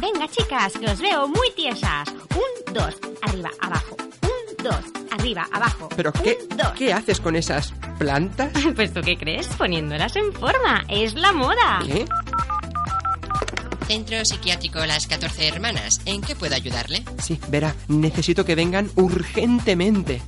Venga, chicas, que os veo muy tiesas. Un, dos, arriba, abajo. Un, dos, arriba, abajo. ¿Pero Un, qué, dos. qué haces con esas plantas? Pues tú qué crees, poniéndolas en forma. Es la moda. ¿Qué? Centro Psiquiátrico Las 14 Hermanas. ¿En qué puedo ayudarle? Sí, verá, necesito que vengan urgentemente.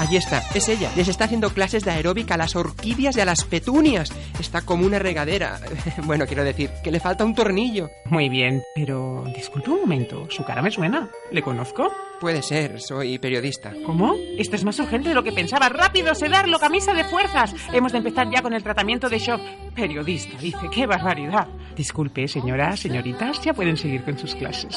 Allí está, es ella. Les está haciendo clases de aeróbica a las orquídeas y a las petunias. Está como una regadera. Bueno, quiero decir, que le falta un tornillo. Muy bien, pero disculpe un momento, su cara me suena. ¿Le conozco? Puede ser, soy periodista. ¿Cómo? Esto es más urgente de lo que pensaba. ¡Rápido, sedarlo, camisa de fuerzas! Hemos de empezar ya con el tratamiento de shock. Periodista, dice, qué barbaridad. Disculpe, señora, señoritas, ya pueden seguir con sus clases.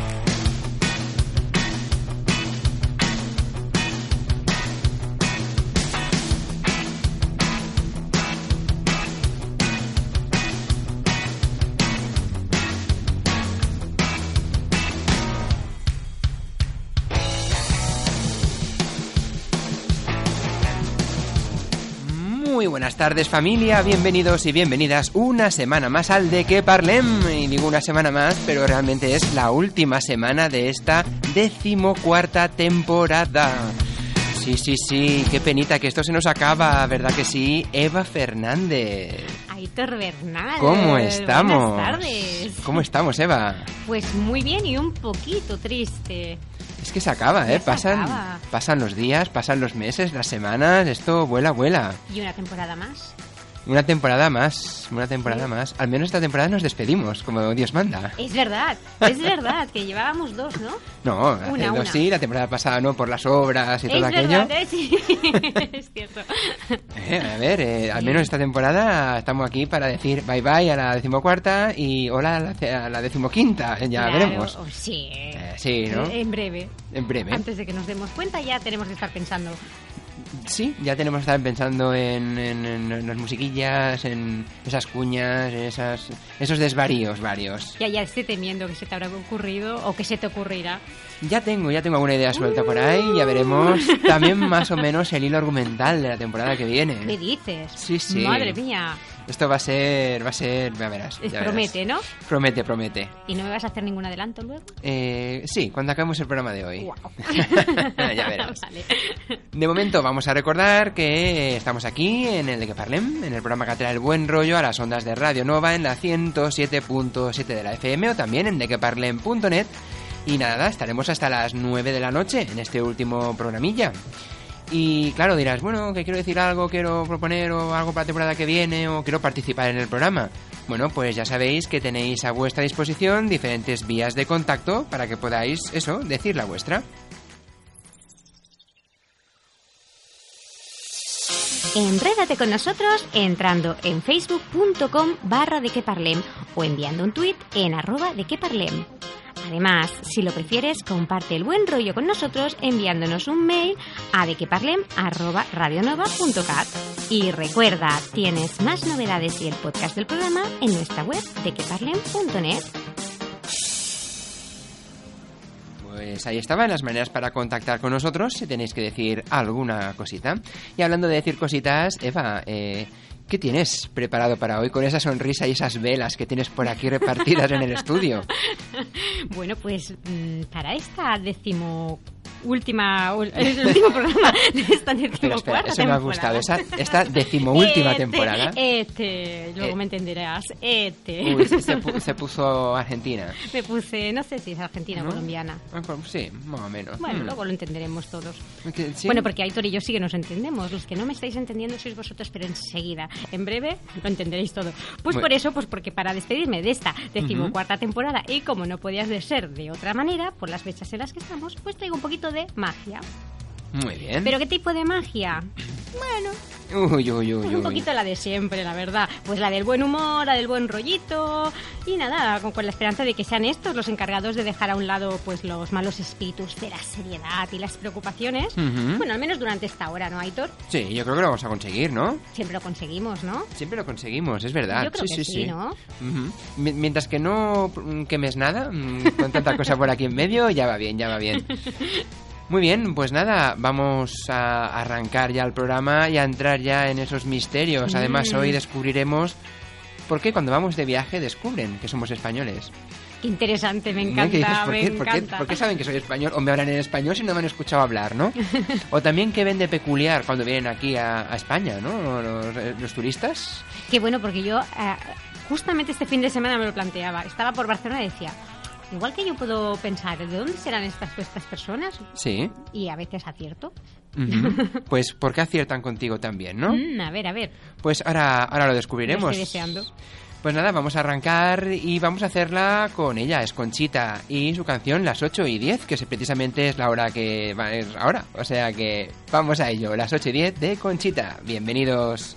Buenas tardes familia, bienvenidos y bienvenidas una semana más al de que parlem. Y digo una semana más, pero realmente es la última semana de esta decimocuarta temporada. Sí, sí, sí, qué penita que esto se nos acaba, ¿verdad que sí? Eva Fernández. Aitor Bernal. ¿Cómo estamos? Buenas tardes. ¿Cómo estamos, Eva? Pues muy bien y un poquito triste. Es que se acaba, Ya ¿eh? se Pasan, acaba. pasan los días, pasan los meses, las semanas, esto vuela, vuela. Y una temporada más. Una temporada más, una temporada más. Al menos esta temporada nos despedimos, como Dios manda. Es verdad, es verdad, que llevábamos dos, ¿no? No, Una, dos una. sí, la temporada pasada no, por las obras y todo es aquello. verdad, ¿eh? sí. es cierto. Eh, a ver, eh, al menos esta temporada estamos aquí para decir bye bye a la decimocuarta y hola a la, a la decimoquinta, eh, ya Claro, veremos. oh, sí. Eh, sí, ¿no? En breve. En breve. Antes de que nos demos cuenta ya tenemos que estar pensando. Sí, ya tenemos que estar pensando en, en- en las musiquillas, en esas cuñas, en esas, esos desvaríos varios. Ya ya estoy temiendo que se te habrá ocurrido o que se te ocurrirá. Ya tengo, ya tengo alguna idea suelta por ahí, ya veremos también más o menos el hilo argumental de la temporada que ¿Qué viene. dices? Sí, sí. Madre mía. Esto va a ser, va a ser, ya verás. Ya verás. promete, ¿no? Promete, promete. ¿Y no me vas a hacer ningún adelanto luego? Eh, sí, cuando acabemos el programa de hoy. Guau. ya verás. Vale. De momento vamos a recordar que estamos aquí en el de que parlem, en el programa que trae el buen rollo a las ondas de Radio Nova en la 107.7 de la FM o también en dequeparlem.net. Y nada, estaremos hasta las 9 de la noche en este último programilla. Y claro, dirás, bueno, que quiero decir algo, quiero proponer o algo para la temporada que viene o quiero participar en el programa. Bueno, pues ya sabéis que tenéis a vuestra disposición diferentes vías de contacto para que podáis, eso, decir la vuestra. Enrédate con nosotros entrando en facebook.com barra de que parlem o enviando un tuit en arroba de que parlem. Además, si lo prefieres, comparte el buen rollo con nosotros enviándonos un mail a dequeparlem arroba radionova.cat. Y recuerda, tienes más novedades y el podcast del programa en nuestra web dequeparlem.net. Pues ahí estaban las maneras para contactar con nosotros si tenéis que decir alguna cosita. Y hablando de decir cositas, Eva, eh, ¿qué tienes preparado para hoy con esa sonrisa y esas velas que tienes por aquí repartidas en el estudio? Bueno, pues mm, para esta decimocuarta última, el último programa de esta Espera, espera, decimocuarta eso me ha temporada. gustado. Esa, esta decimoúltima Este, temporada. Este, luego Eh. me entenderás. Este. Uy, se, se puso Argentina. Me puse, no sé si es argentina o ¿No? colombiana. Ah, pues Sí, más o menos. Bueno, Mm. luego lo entenderemos todos. Sí. Bueno, porque Aitor y yo sí que nos entendemos. Los que no me estáis entendiendo sois vosotros, pero enseguida, en breve, lo entenderéis todo. Pues Bueno. por eso, pues porque para despedirme de esta decimocuarta temporada y como no podías de ser de otra manera, por las fechas en las que estamos, pues traigo un poquito de magia. Muy bien. ¿Pero qué tipo de magia? Bueno, Uy, uy, uy, pues un poquito la de siempre, la verdad. Pues la del buen humor, la del buen rollito y nada, con, con la esperanza de que sean estos los encargados de dejar a un lado pues los malos espíritus de la seriedad y las preocupaciones. Ujú. Bueno, al menos durante esta hora, ¿no, Aitor? Sí, yo creo que lo vamos a conseguir, ¿no? Siempre lo conseguimos, ¿no? Siempre lo conseguimos, es verdad. Yo creo sí, que sí, sí. ¿no? Ujú. Mi- Mientras que no quemes nada, mm, con tanta cosa por aquí en medio, ya va bien, ya va bien. Muy bien, pues nada, vamos a arrancar ya el programa y a entrar ya en esos misterios. Además, Mm. hoy descubriremos por qué cuando vamos de viaje descubren que somos españoles. Qué interesante, me encanta, ¿Qué dices? ¿Por, me qué, por qué- encanta. por qué saben que soy español o me hablan en español si no me han escuchado hablar, no? O también qué ven de peculiar cuando vienen aquí a, a España, ¿no? Los, los turistas. Qué bueno, porque yo eh, justamente este fin de semana me lo planteaba. Estaba por Barcelona y decía, igual que yo puedo pensar, ¿de dónde serán estas, estas personas? Sí. Y a veces acierto. Ujú. Pues, ¿por qué aciertan contigo también, no? Mm, a ver, a ver. Pues ahora, ahora lo Lo descubriremos. estoy deseando. Pues nada, vamos a arrancar y vamos a hacerla con ella, es Conchita, y su canción Las 8 y 10, que es- precisamente es la hora que va a ir ahora. O sea que vamos a ello, las 8 y 10 de Conchita. Bienvenidos.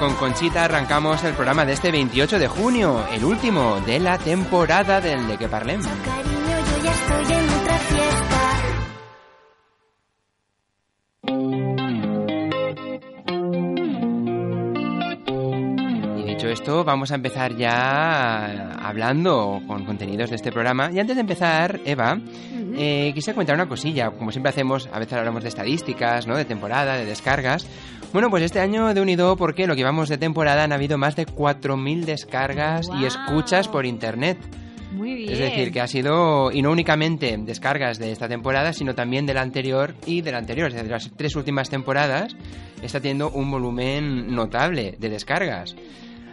Con Conchita, arrancamos el programa de este 28 de junio, el último de la temporada del De Que Parlem. Y vamos a empezar ya hablando con contenidos de este programa. Y antes de empezar, Eva, eh, quisiera comentar una cosilla. Como siempre hacemos, a veces hablamos de estadísticas, ¿no? De temporada, de descargas. Bueno, pues este año de unido, porque lo que llevamos de temporada han habido más de 4.000 descargas y Guau. escuchas por internet. Muy bien. Es decir, que ha sido, y no únicamente descargas de esta temporada, sino también de la anterior y de la anterior. Es decir, las tres últimas temporadas está teniendo un volumen notable de descargas.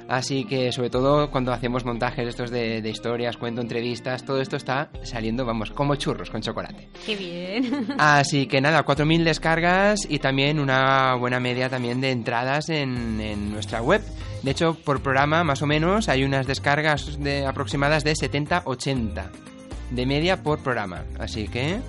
Así que, sobre todo, cuando hacemos montajes estos de, de historias, cuento, entrevistas, todo esto está saliendo, vamos, como churros con chocolate. Qué bien. Así que nada, 4.000 descargas y también una buena media también de entradas en, en nuestra web. De hecho, por programa, más o menos, hay unas descargas de, aproximadas de 70-80 de media por programa. Así que,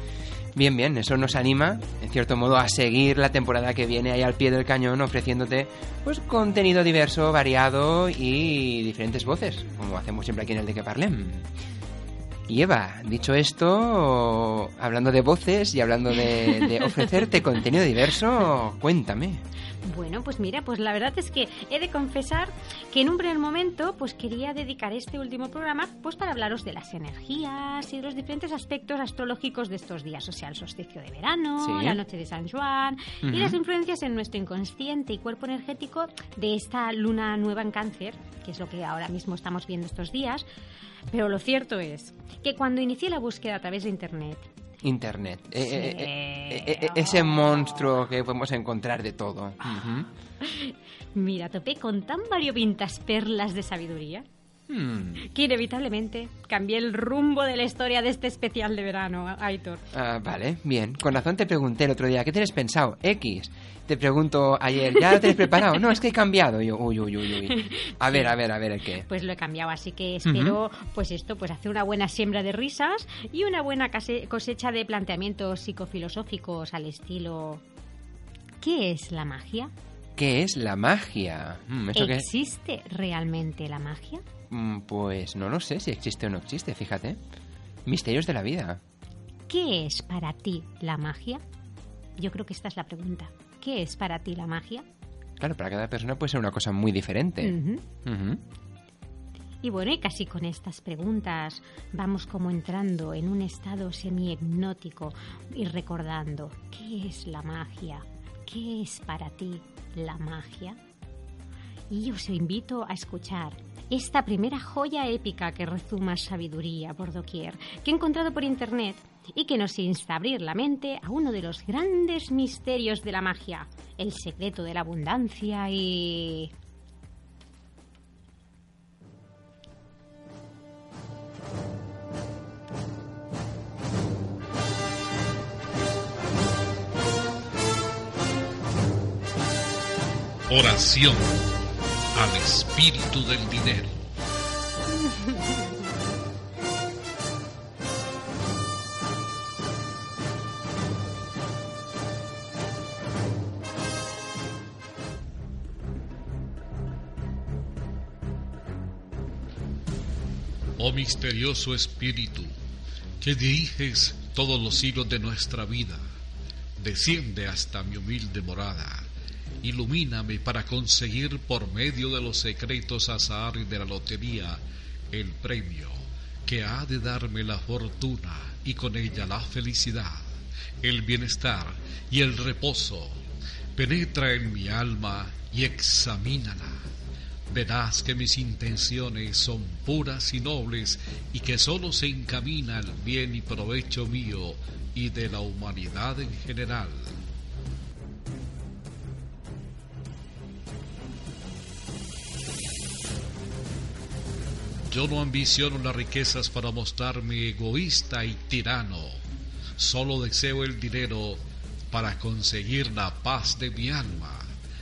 bien, bien, eso nos anima, en cierto modo, a seguir la temporada que viene ahí al pie del cañón, ofreciéndote pues contenido diverso, variado y diferentes voces, como hacemos siempre aquí en el de que parlem. Y Eva, dicho esto, hablando de voces y hablando de, de ofrecerte contenido diverso, cuéntame. Bueno, pues mira, pues la verdad es que he de confesar que en un primer momento pues quería dedicar este último programa pues para hablaros de las energías y de los diferentes aspectos astrológicos de estos días, o sea, el solsticio de verano, Sí. la noche de San Juan y las influencias en nuestro inconsciente y cuerpo energético de esta luna nueva en cáncer, que es lo que ahora mismo estamos viendo estos días. Pero lo cierto es que cuando inicié la búsqueda a través de internet Internet. Eh, Sí. eh, eh, ese monstruo que podemos encontrar de todo. Mira, topé con tan variopintas perlas de sabiduría Hmm. que inevitablemente cambié el rumbo de la historia de este especial de verano, Aitor. Ah, vale, bien. Con razón te pregunté el otro día, ¿qué tienes pensado? X. Te pregunto ayer, ¿ya lo tienes preparado? No, es que he cambiado. Yo, uy, uy, uy, uy. A ver, a ver, a ver, ¿el qué? Pues lo he cambiado, así que espero, pues esto, pues hacer una buena siembra de risas y una buena cosecha de planteamientos psicofilosóficos al estilo... ¿Qué es la magia? ¿Qué es la magia? Mm, ¿Eso qué? ¿Existe realmente la magia? Mm, Pues no lo sé si existe o no existe, fíjate. Misterios de la vida. ¿Qué es para ti la magia? Yo creo que esta es la pregunta. ¿Qué es para ti la magia? Claro, para cada persona puede ser una cosa muy diferente. Y bueno, y casi con estas preguntas vamos como entrando en un estado semi-hipnótico y recordando, ¿qué es la magia? ¿Qué es para ti la magia? Y os invito a escuchar esta primera joya épica que rezuma sabiduría por doquier, que he encontrado por internet y que nos insta a abrir la mente a uno de los grandes misterios de la magia, el secreto de la abundancia y... Oración al espíritu del dinero. Oh misterioso espíritu, que diriges todos los hilos de nuestra vida, desciende hasta mi humilde morada. Ilumíname para conseguir por medio de los secretos azar y de la lotería el premio que ha de darme la fortuna y con ella la felicidad, el bienestar y el reposo. Penetra en mi alma y examínala. Verás que mis intenciones son puras y nobles y que sólo se encamina al bien y provecho mío y de la humanidad en general. Yo no ambiciono las riquezas para mostrarme egoísta y tirano. Solo deseo el dinero para conseguir la paz de mi alma,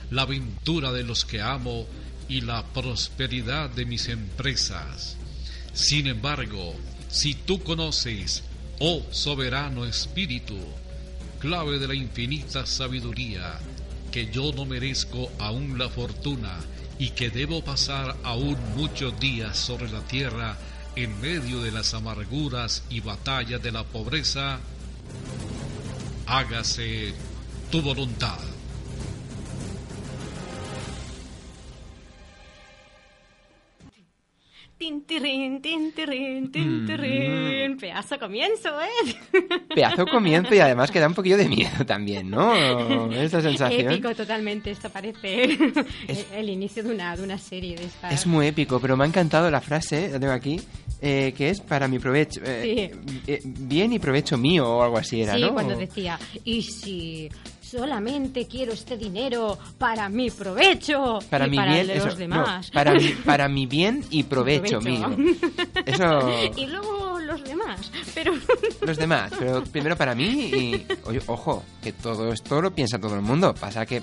la aventura de los que amo y la prosperidad de mis empresas. Sin embargo, si tú conoces, oh soberano espíritu, clave de la infinita sabiduría, que yo no merezco aún la fortuna y que debo pasar aún muchos días sobre la tierra en medio de las amarguras y batallas de la pobreza, hágase tu voluntad. Tin, tin, tirrín, tin, tirrín, tin, Mm. Pedazo comienzo, ¿eh? Pedazo comienzo y además que da un poquillo de miedo también, ¿no? Esta sensación. Épico totalmente, esto parece Es- el, inicio de una, de una serie de estas. Es muy épico, pero me ha encantado la frase, la tengo aquí, eh, que es para mi provecho. eh, eh, bien y provecho mío o algo así era, sí, ¿no? cuando decía, y si solamente quiero este dinero para mi provecho Para y mi para bien, el de eso, los no, demás. para, mi, para mi bien y provecho, Provecho. mío. Eso, y luego los demás, pero los demás, pero primero para mí y, oye, ojo, que todo esto lo piensa todo el mundo. Pasa que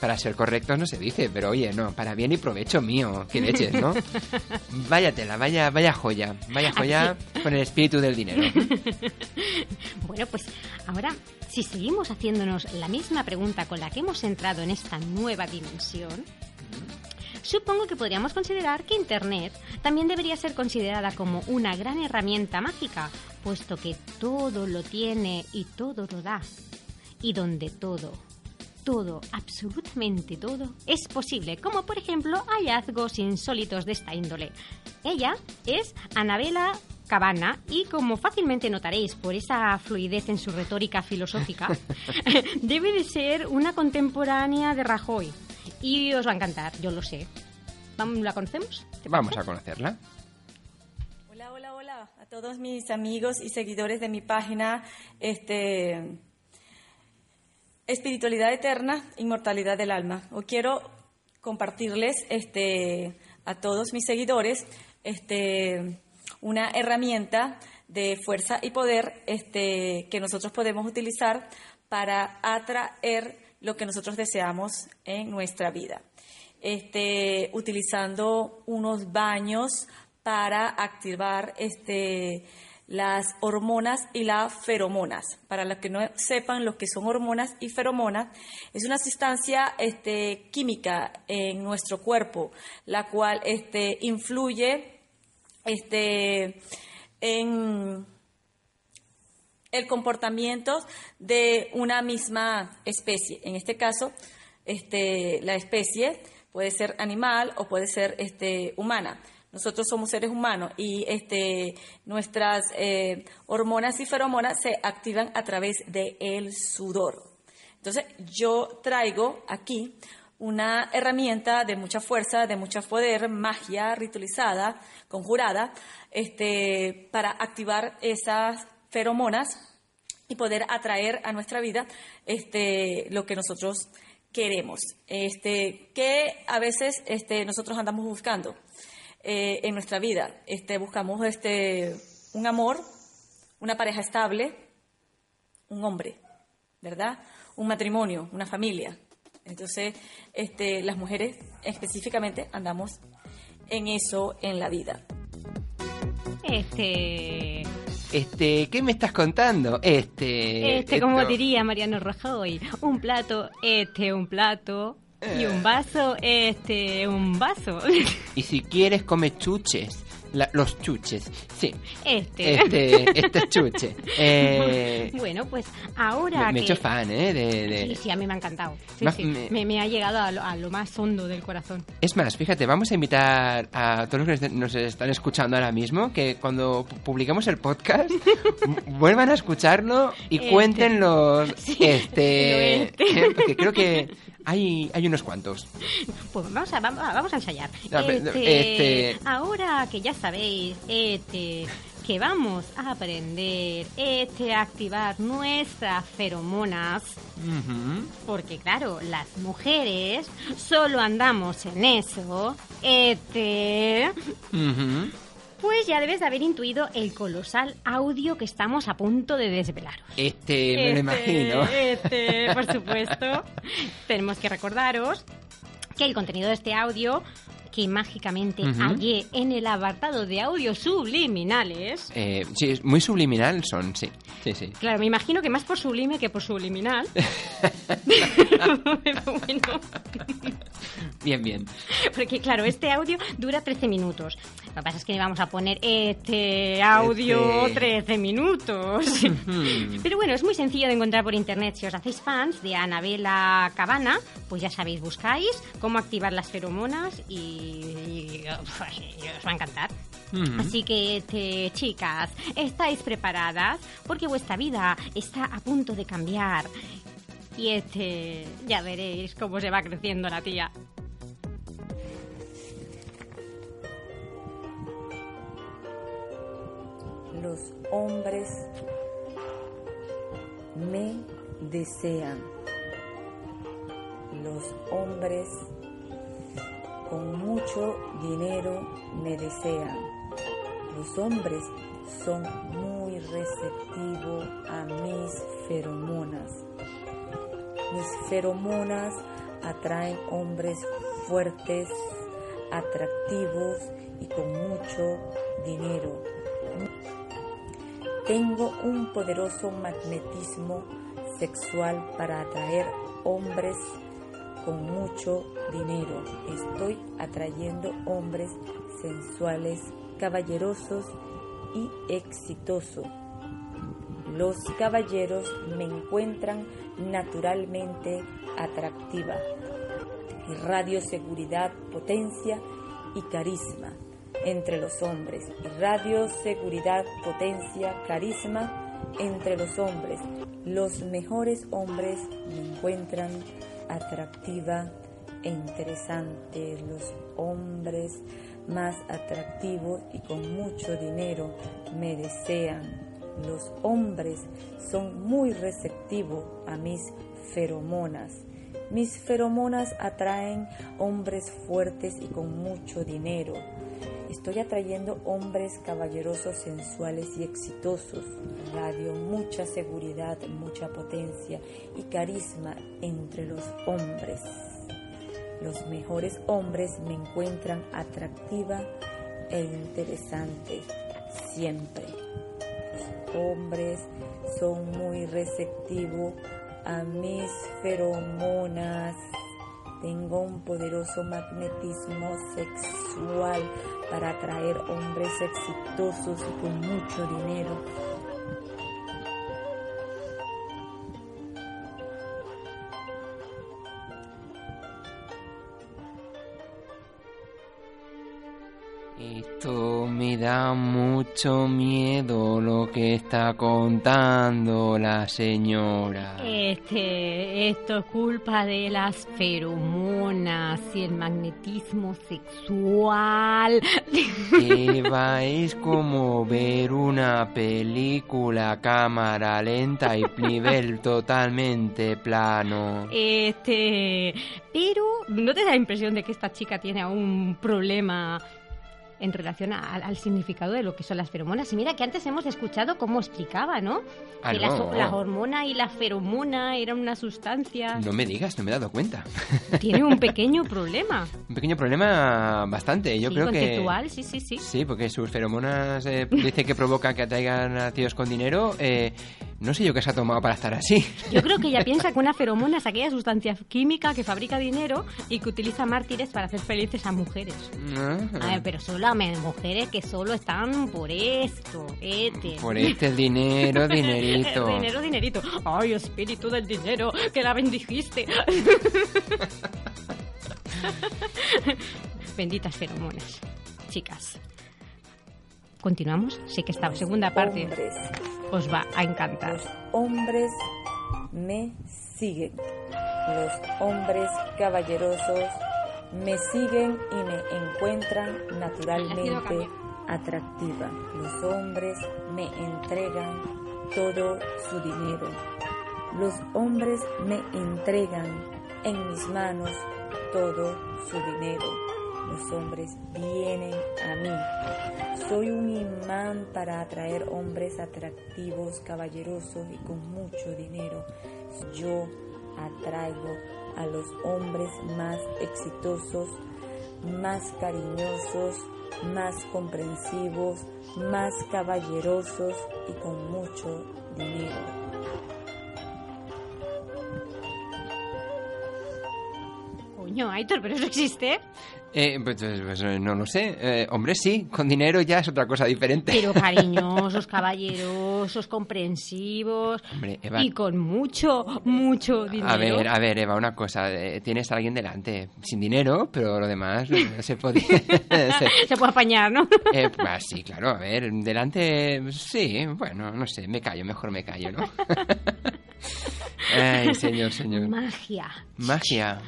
para ser correctos no se dice, pero oye, no, para bien y provecho mío, que leches, ¿no? Vaya tela, vaya, vaya joya, vaya joya con el espíritu del dinero. Bueno, pues ahora, si seguimos haciéndonos la misma pregunta con la que hemos entrado en esta nueva dimensión, supongo que podríamos considerar que Internet también debería ser considerada como una gran herramienta mágica, puesto que todo lo tiene y todo lo da. Y donde todo, todo, absolutamente todo, es posible, como por ejemplo hallazgos insólitos de esta índole. Ella es Anabela Cabana y como fácilmente notaréis por esa fluidez en su retórica filosófica, debe de ser una contemporánea de Rajoy. Y os va a encantar, yo lo sé. ¿La conocemos? ¿Te Vamos a conocerla. Hola, hola, hola a todos mis amigos y seguidores de mi página este, Espiritualidad Eterna, Inmortalidad del Alma. Hoy quiero compartirles este, a todos mis seguidores este, una herramienta de fuerza y poder este, que nosotros podemos utilizar para atraer lo que nosotros deseamos en nuestra vida. Este, utilizando unos baños para activar este, las hormonas y las feromonas. Para los que no sepan lo que son hormonas y feromonas, es una sustancia este, química en nuestro cuerpo, la cual este, influye este, en el comportamiento de una misma especie. En este caso, este, la especie puede ser animal o puede ser este, humana. Nosotros somos seres humanos y este, nuestras eh, hormonas y feromonas se activan a través del sudor. Entonces, yo traigo aquí una herramienta de mucha fuerza, de mucho poder, magia ritualizada, conjurada, este, para activar esas feromonas y poder atraer a nuestra vida este, lo que nosotros queremos, este, que a veces este, nosotros andamos buscando eh, en nuestra vida. Este, buscamos este, un amor, una pareja estable, un hombre, ¿verdad? Un matrimonio, una familia. Entonces, este, las mujeres específicamente andamos en eso en la vida. Este, Este, ¿qué me estás contando? Este. este, como diría Mariano Rajoy, un plato, este, un plato. Y un vaso, este, un vaso. Y si quieres, come chuches. La- los chuches, sí. Este. Este, este chuche. Eh, Bueno, pues ahora me, me he hecho fan, ¿eh? De, de- Sí, sí, a mí me ha encantado. Sí, sí. me- Me, me ha llegado a lo, a lo más hondo del corazón. Es más, fíjate, vamos a invitar a todos los que nos están escuchando ahora mismo que cuando pu- publiquemos el podcast vuelvan a escucharlo y Este. cuenten los Sí, este, este. porque creo que hay, hay unos cuantos. Pues vamos a, vamos a, vamos a ensayar. Este, este- Ahora que ya sabéis este, que vamos a aprender este, a activar nuestras feromonas, porque claro, las mujeres solo andamos en eso, este. Pues ya debes de haber intuido el colosal audio que estamos a punto de desvelaros. Este, me lo Este, imagino. Este, por supuesto. Tenemos que recordaros que el contenido de este audio, que mágicamente Ujú. hallé en el apartado de audios subliminales. Eh, sí, es muy subliminal son, sí. Sí, sí. Claro, me imagino que más por sublime que por subliminal. Pero bueno, Bien, bien. porque claro, este audio dura 13 minutos. Lo que pasa es que vamos a poner este audio Este. 13 minutos. Pero bueno, es muy sencillo de encontrar por internet. Si os hacéis fans de Anabela Cabana, pues ya sabéis, buscáis cómo activar las feromonas y, y- y os va a encantar. Así que, este, chicas, ¿estáis preparadas? Porque vuestra vida está a punto de cambiar. Y este, ya veréis cómo se va creciendo la tía. Los hombres me desean. Los hombres con mucho dinero me desean. Los hombres son muy receptivos a mis feromonas. Mis feromonas atraen hombres fuertes, atractivos y con mucho dinero. Tengo un poderoso magnetismo sexual para atraer hombres con mucho dinero. Estoy atrayendo hombres sensuales, caballerosos y exitosos. Los caballeros me encuentran naturalmente atractiva. Irradio seguridad, potencia y carisma entre los hombres. Irradio seguridad, potencia, carisma entre los hombres. Los mejores hombres me encuentran atractiva e interesante. Los hombres más atractivos y con mucho dinero me desean. Los hombres son muy receptivos a mis feromonas. Mis feromonas atraen hombres fuertes y con mucho dinero. Estoy atrayendo hombres caballerosos, sensuales y exitosos. Radio, mucha seguridad, mucha potencia y carisma entre los hombres. Los mejores hombres me encuentran atractiva e interesante siempre. Los hombres son muy receptivos a mis feromonas. Tengo un poderoso magnetismo sexual para atraer hombres exitosos y con mucho dinero. Esto me da mucho miedo que está contando la señora. Este, esto es culpa de las feromonas y el magnetismo sexual. Eva, es como ver una película a cámara lenta y nivel totalmente plano. Este, pero ¿no te da la impresión de que esta chica tiene un problema en relación a- al, al significado de lo que son las feromonas? Y mira que antes hemos escuchado cómo explicaba, ¿no? Ah, que las, no. la hormona y la feromona eran una sustancia. No me digas, no me he dado cuenta. Tiene un pequeño problema. Un pequeño problema bastante. Yo sí, creo que... sí, sí, sí. Sí, porque sus feromonas eh, dice que provocan que atraigan a tíos con dinero. eh, no sé yo qué se ha tomado para estar así. Yo creo que ella piensa que una feromona es aquella sustancia química que fabrica dinero y que utiliza mártires para hacer felices a mujeres. Ah, A ver, pero solo a mujeres que solo están por esto, este. Por este el dinero, dinerito. dinero, dinerito. Ay, espíritu del dinero, que la bendijiste. Benditas feromonas. Chicas. ¿Continuamos? Sí que esta segunda parte Hombres, os va a encantar. los hombres me siguen. Los hombres caballerosos me siguen y me encuentran naturalmente atractiva. Los hombres me entregan todo su dinero. Los hombres me entregan en mis manos todo su dinero. Los hombres vienen a mí. Soy un imán para atraer hombres atractivos, caballerosos y con mucho dinero. Yo atraigo a los hombres más exitosos, más cariñosos, más comprensivos, más caballerosos y con mucho dinero. Cariño, Aitor, pero eso existe. Eh, pues, pues, no lo sé. Eh, hombre, sí, con dinero ya es otra cosa diferente. Pero cariñosos, caballerosos, comprensivos. Hombre, Eva- Y con mucho, mucho dinero. A ver, a ver, Eva, una cosa. eh, tienes a alguien delante, sin dinero, pero lo demás se podía. se- Se puede apañar, ¿no? eh, pues sí, claro, a ver, delante, sí, bueno, no sé, me callo, mejor me callo, ¿no? Ay, señor, señor. Magia. Magia.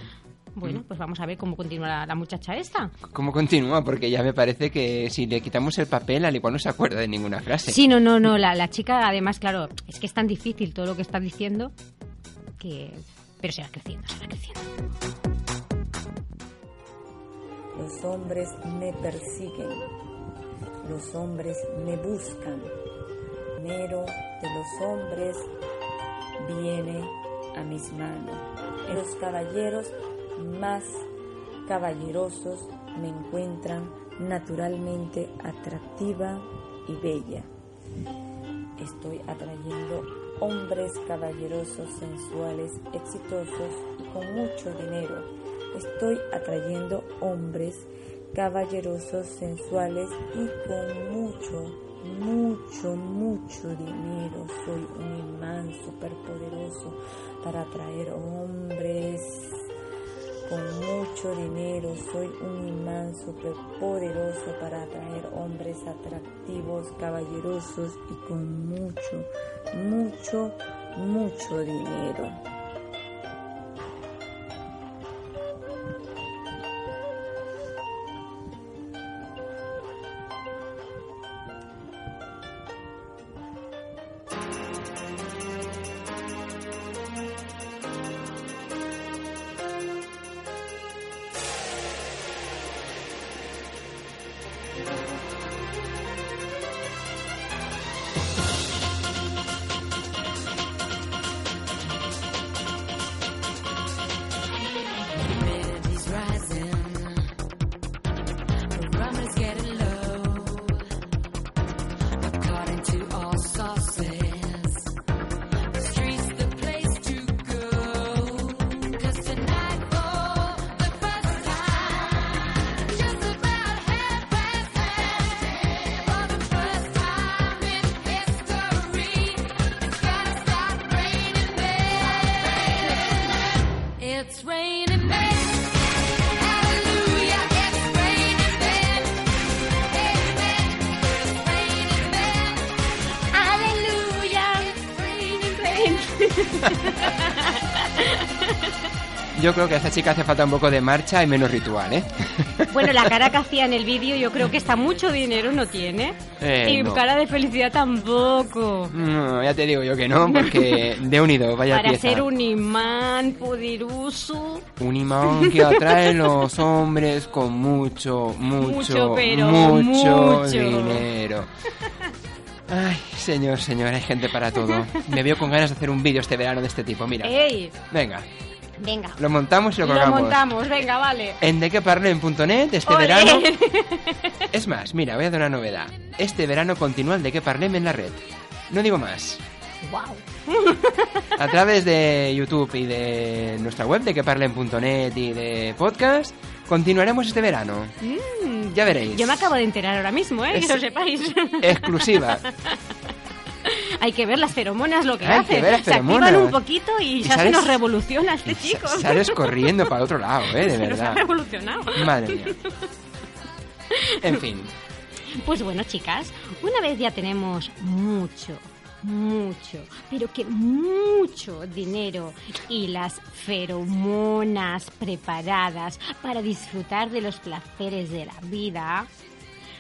Bueno, pues vamos a ver cómo continúa la, la muchacha esta. ¿Cómo continúa? Porque ya me parece que si le quitamos el papel, al igual no se acuerda de ninguna frase. Sí, no, no, no. La, la chica, además, claro, es que es tan difícil todo lo que está diciendo que. Pero se va creciendo, se va creciendo. Los hombres me persiguen, los hombres me buscan. Dinero de los hombres viene a mis manos. Los caballeros más caballerosos me encuentran naturalmente atractiva y bella. Estoy atrayendo hombres caballerosos, sensuales, exitosos y con mucho dinero. Estoy atrayendo hombres caballerosos, sensuales y con mucho, mucho, mucho dinero. Soy un imán superpoderoso para atraer hombres con mucho dinero. Soy un imán superpoderoso para atraer hombres atractivos, caballerosos y con mucho, mucho, mucho dinero. Yo creo que a esta chica hace falta un poco de marcha y menos ritual, ¿eh? Bueno, la cara que hacía en el vídeo yo creo que está mucho dinero no tiene. Eh, y no. cara de felicidad tampoco. No, ya te digo yo que no, porque de unido, vaya Para pieza. ser un imán poderoso. Un imán que atrae los hombres con mucho, mucho, Mucho, pero mucho, mucho. dinero. Ay, señor, señor, hay gente para todo. Me veo con ganas de hacer un vídeo este verano de este tipo, mira. ¡Ey! Venga, Venga. lo montamos y lo Lo colgamos. montamos, venga, vale. En dequeparlem.net este verano... Es más, mira, voy a dar una novedad. Este verano continúa el De Que Parlem en la red. No digo más. Wow. A través de YouTube y de nuestra web de queparlen.net y de podcast, continuaremos este verano. Mm, Ya veréis. Yo me acabo de enterar ahora mismo, ¿eh? Es- Que lo sepáis. Exclusiva. Hay que ver las feromonas lo que Hay hacen. que ver las se activan un poquito y, Y ya se nos revoluciona este chico. Sa- Sales corriendo para otro lado, ¿eh? De Se nos ha verdad. revolucionado. Madre mía. En fin. Pues bueno, chicas, una vez ya tenemos mucho, mucho, pero que mucho dinero y las feromonas preparadas para disfrutar de los placeres de la vida,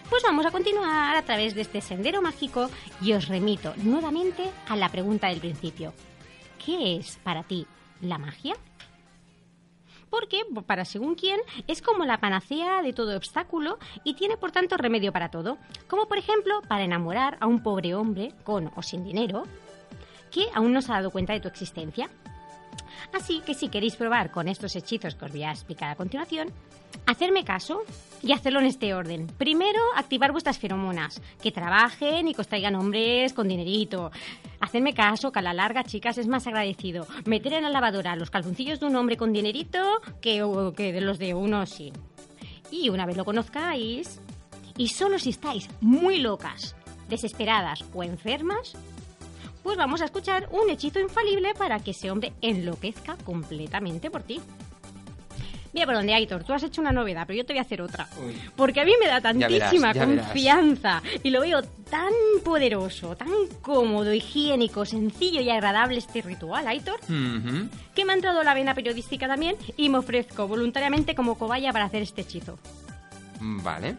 pues vamos a continuar a través de este sendero mágico y os remito nuevamente a la pregunta del principio. ¿Qué es para ti la magia? Porque, para según quién, es como la panacea de todo obstáculo y tiene por tanto remedio para todo. Como por ejemplo para enamorar a un pobre hombre, con o sin dinero, que aún no se ha dado cuenta de tu existencia. Así que si queréis probar con estos hechizos que os voy a explicar a continuación, hacerme caso y hacerlo en este orden. Primero, activar vuestras feromonas, que trabajen y que os traigan hombres con dinerito. Hacerme caso, que a la larga, chicas, es más agradecido meter en la lavadora los calzoncillos de un hombre con dinerito que, que de los de uno sin. Y una vez lo conozcáis, y solo si estáis muy locas, desesperadas o enfermas, pues vamos a escuchar un hechizo infalible para que ese hombre enloquezca completamente por ti. Mira por dónde, Aitor, tú has hecho una novedad, pero yo te voy a hacer otra. Porque a mí me da Ya verás, tantísima verás. confianza y lo veo tan poderoso, tan cómodo, higiénico, sencillo y agradable este ritual, Aitor, que me ha entrado la vena periodística también y me ofrezco voluntariamente como cobaya para hacer este hechizo. Vale.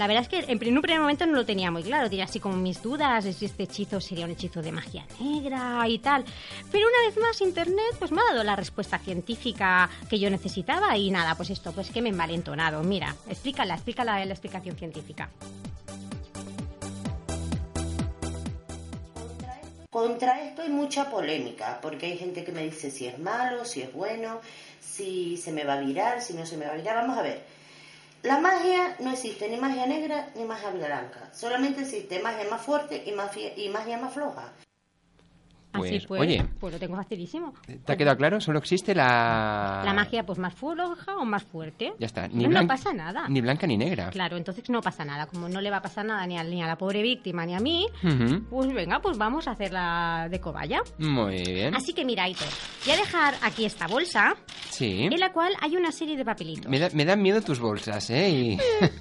La verdad es que en un primer momento no lo tenía muy claro, tenía así como mis dudas de si este hechizo sería un hechizo de magia negra y tal. Pero una vez más Internet pues me ha dado la respuesta científica que yo necesitaba y nada, pues esto, pues que me he envalentonado. Mira, explícala, explícala la explicación científica. Contra esto hay mucha polémica, porque hay gente que me dice si es malo, si es bueno, si se me va a virar, si no se me va a virar. Vamos a ver. La magia no existe ni magia negra ni magia blanca. Solamente existe magia más fuerte y magia, y magia más floja. Así Pues, pues, oye. pues lo tengo facilísimo. ¿Te ha quedado claro? Solo existe la... La magia pues más floja o más fuerte. Ya está. Ni no, no pasa nada. Ni blanca ni negra. Claro, entonces no pasa nada. Como no le va a pasar nada ni a, ni a la pobre víctima ni a mí, Ujú. pues venga, pues vamos a hacerla de cobaya. Muy bien. Así que mira, Aitor, voy a dejar aquí esta bolsa Sí. en la cual hay una serie de papelitos. Me, da- me dan miedo tus bolsas, ¿eh? Y-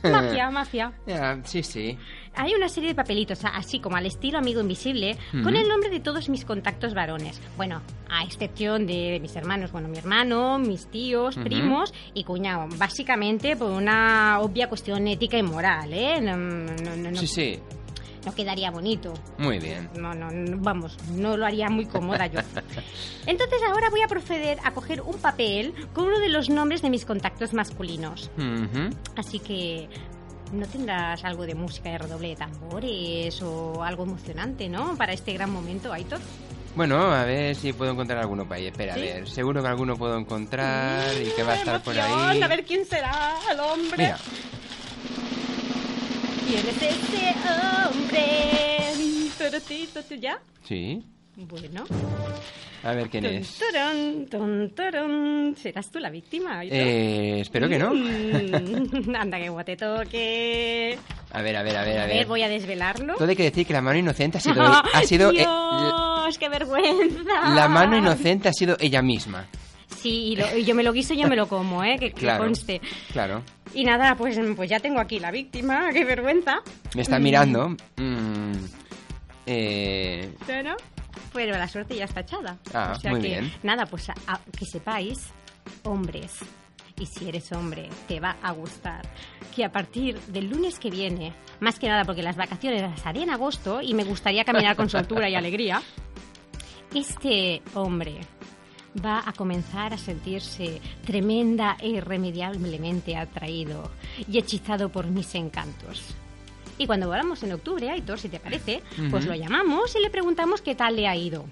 Magia, magia. Ya, sí, sí. Hay una serie de papelitos, así como al estilo amigo invisible, con el nombre de todos mis contactos varones. Bueno, a excepción de mis hermanos. Bueno, mi hermano, mis tíos, primos y cuñado. Básicamente por una obvia cuestión ética y moral, ¿eh? No, no- no- no- Sí, sí. no quedaría bonito. Muy bien. No, no, no, vamos, no lo haría muy cómoda yo. Entonces ahora voy a proceder a coger un papel con uno de los nombres de mis contactos masculinos. Ujú. Así que no tendrás algo de música de redoble de tambores o algo emocionante, ¿no? Para este gran momento, Aitor. Bueno, a ver si puedo encontrar alguno por ahí. Espera, ¿Sí? a ver. Seguro que alguno puedo encontrar y que va a estar por ahí. A ver quién será el hombre. Mira, ¿Quién es ese hombre? Turutito, ¿tú ¿Ya? sí. Bueno. A ver quién es. turun, tun, turun. ¿Serás tú la víctima? Eh, espero que no. Mm, Anda, que guate toque. A ver, a ver, a ver, a ver, voy a desvelarlo. Todo hay que decir que la mano inocente ha sido... ha sido eh, Dios, qué vergüenza. la mano inocente ha sido ella misma. Sí, y, lo- y yo me lo guiso y yo me lo como, ¿eh? Que, que Claro. conste. Claro. Y nada, pues, pues ya tengo aquí la víctima, qué vergüenza. Me está Mm, mirando. Mm, eh, Pero, pero la suerte ya está echada. Ah, o sea muy que, bien. Nada, pues a- a- que sepáis, hombres, y si eres hombre, te va a gustar, que a partir del lunes que viene, más que nada porque las vacaciones las haré en agosto y me gustaría caminar con soltura y alegría, este hombre va a comenzar a sentirse tremenda e irremediablemente atraído y hechizado por mis encantos. Y cuando volvamos en octubre, Aitor, si te parece, pues lo llamamos y le preguntamos qué tal le ha ido.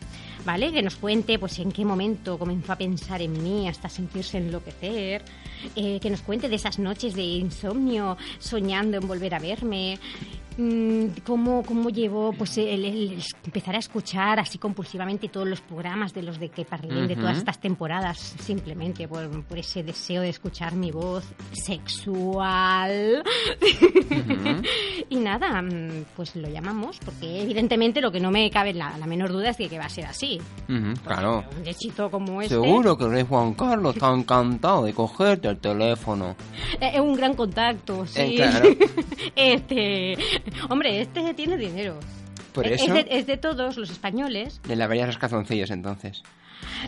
¿Vale? Que nos cuente pues en qué momento comenzó a pensar en mí hasta sentirse enloquecer. eh, que nos cuente de esas noches de insomnio soñando en volver a verme. Mm, cómo, cómo llevó pues el, el empezar a escuchar así compulsivamente todos los programas de los de que parlé de todas estas temporadas simplemente por, por ese deseo de escuchar mi voz sexual y nada, mm, pues lo llamamos, porque evidentemente lo que no me cabe la, la menor duda es que, que va a ser así. Claro. Un hechizo como este Seguro que el rey Juan Carlos está encantado de cogerte el teléfono. eh, es un gran contacto, sí. Eh, claro. este, hombre, este tiene dinero. Por eso Es de, es de todos los españoles. le lavarías los calzoncillos entonces.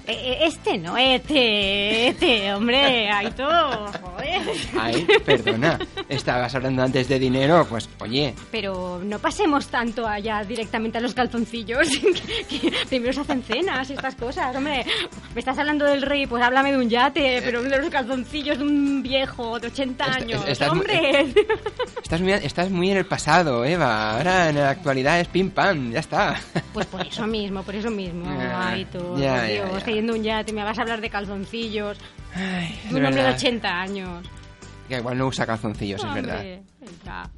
Eh, eh, Este no, este, este, hombre, Aitor, joder. Ay, perdona. Estabas hablando antes de dinero, pues oye. Pero no pasemos tanto allá directamente a los calzoncillos. que, primero se hacen cenas y estas cosas. Hombre, me estás hablando del rey, pues háblame de un yate, pero de los calzoncillos de un viejo de 80 Est- años. estás muy- ¡Hombre! Estás muy, estás muy en el pasado, Eva. Ahora en la actualidad es pim pam, ya está. Pues por eso mismo, por eso mismo. Tú, ya, por ya, ya. teniendo un yate, me vas a hablar de calzoncillos. Ay, de un hombre de verdad. 80 años. Que igual no usa calzoncillos, es verdad. Venga.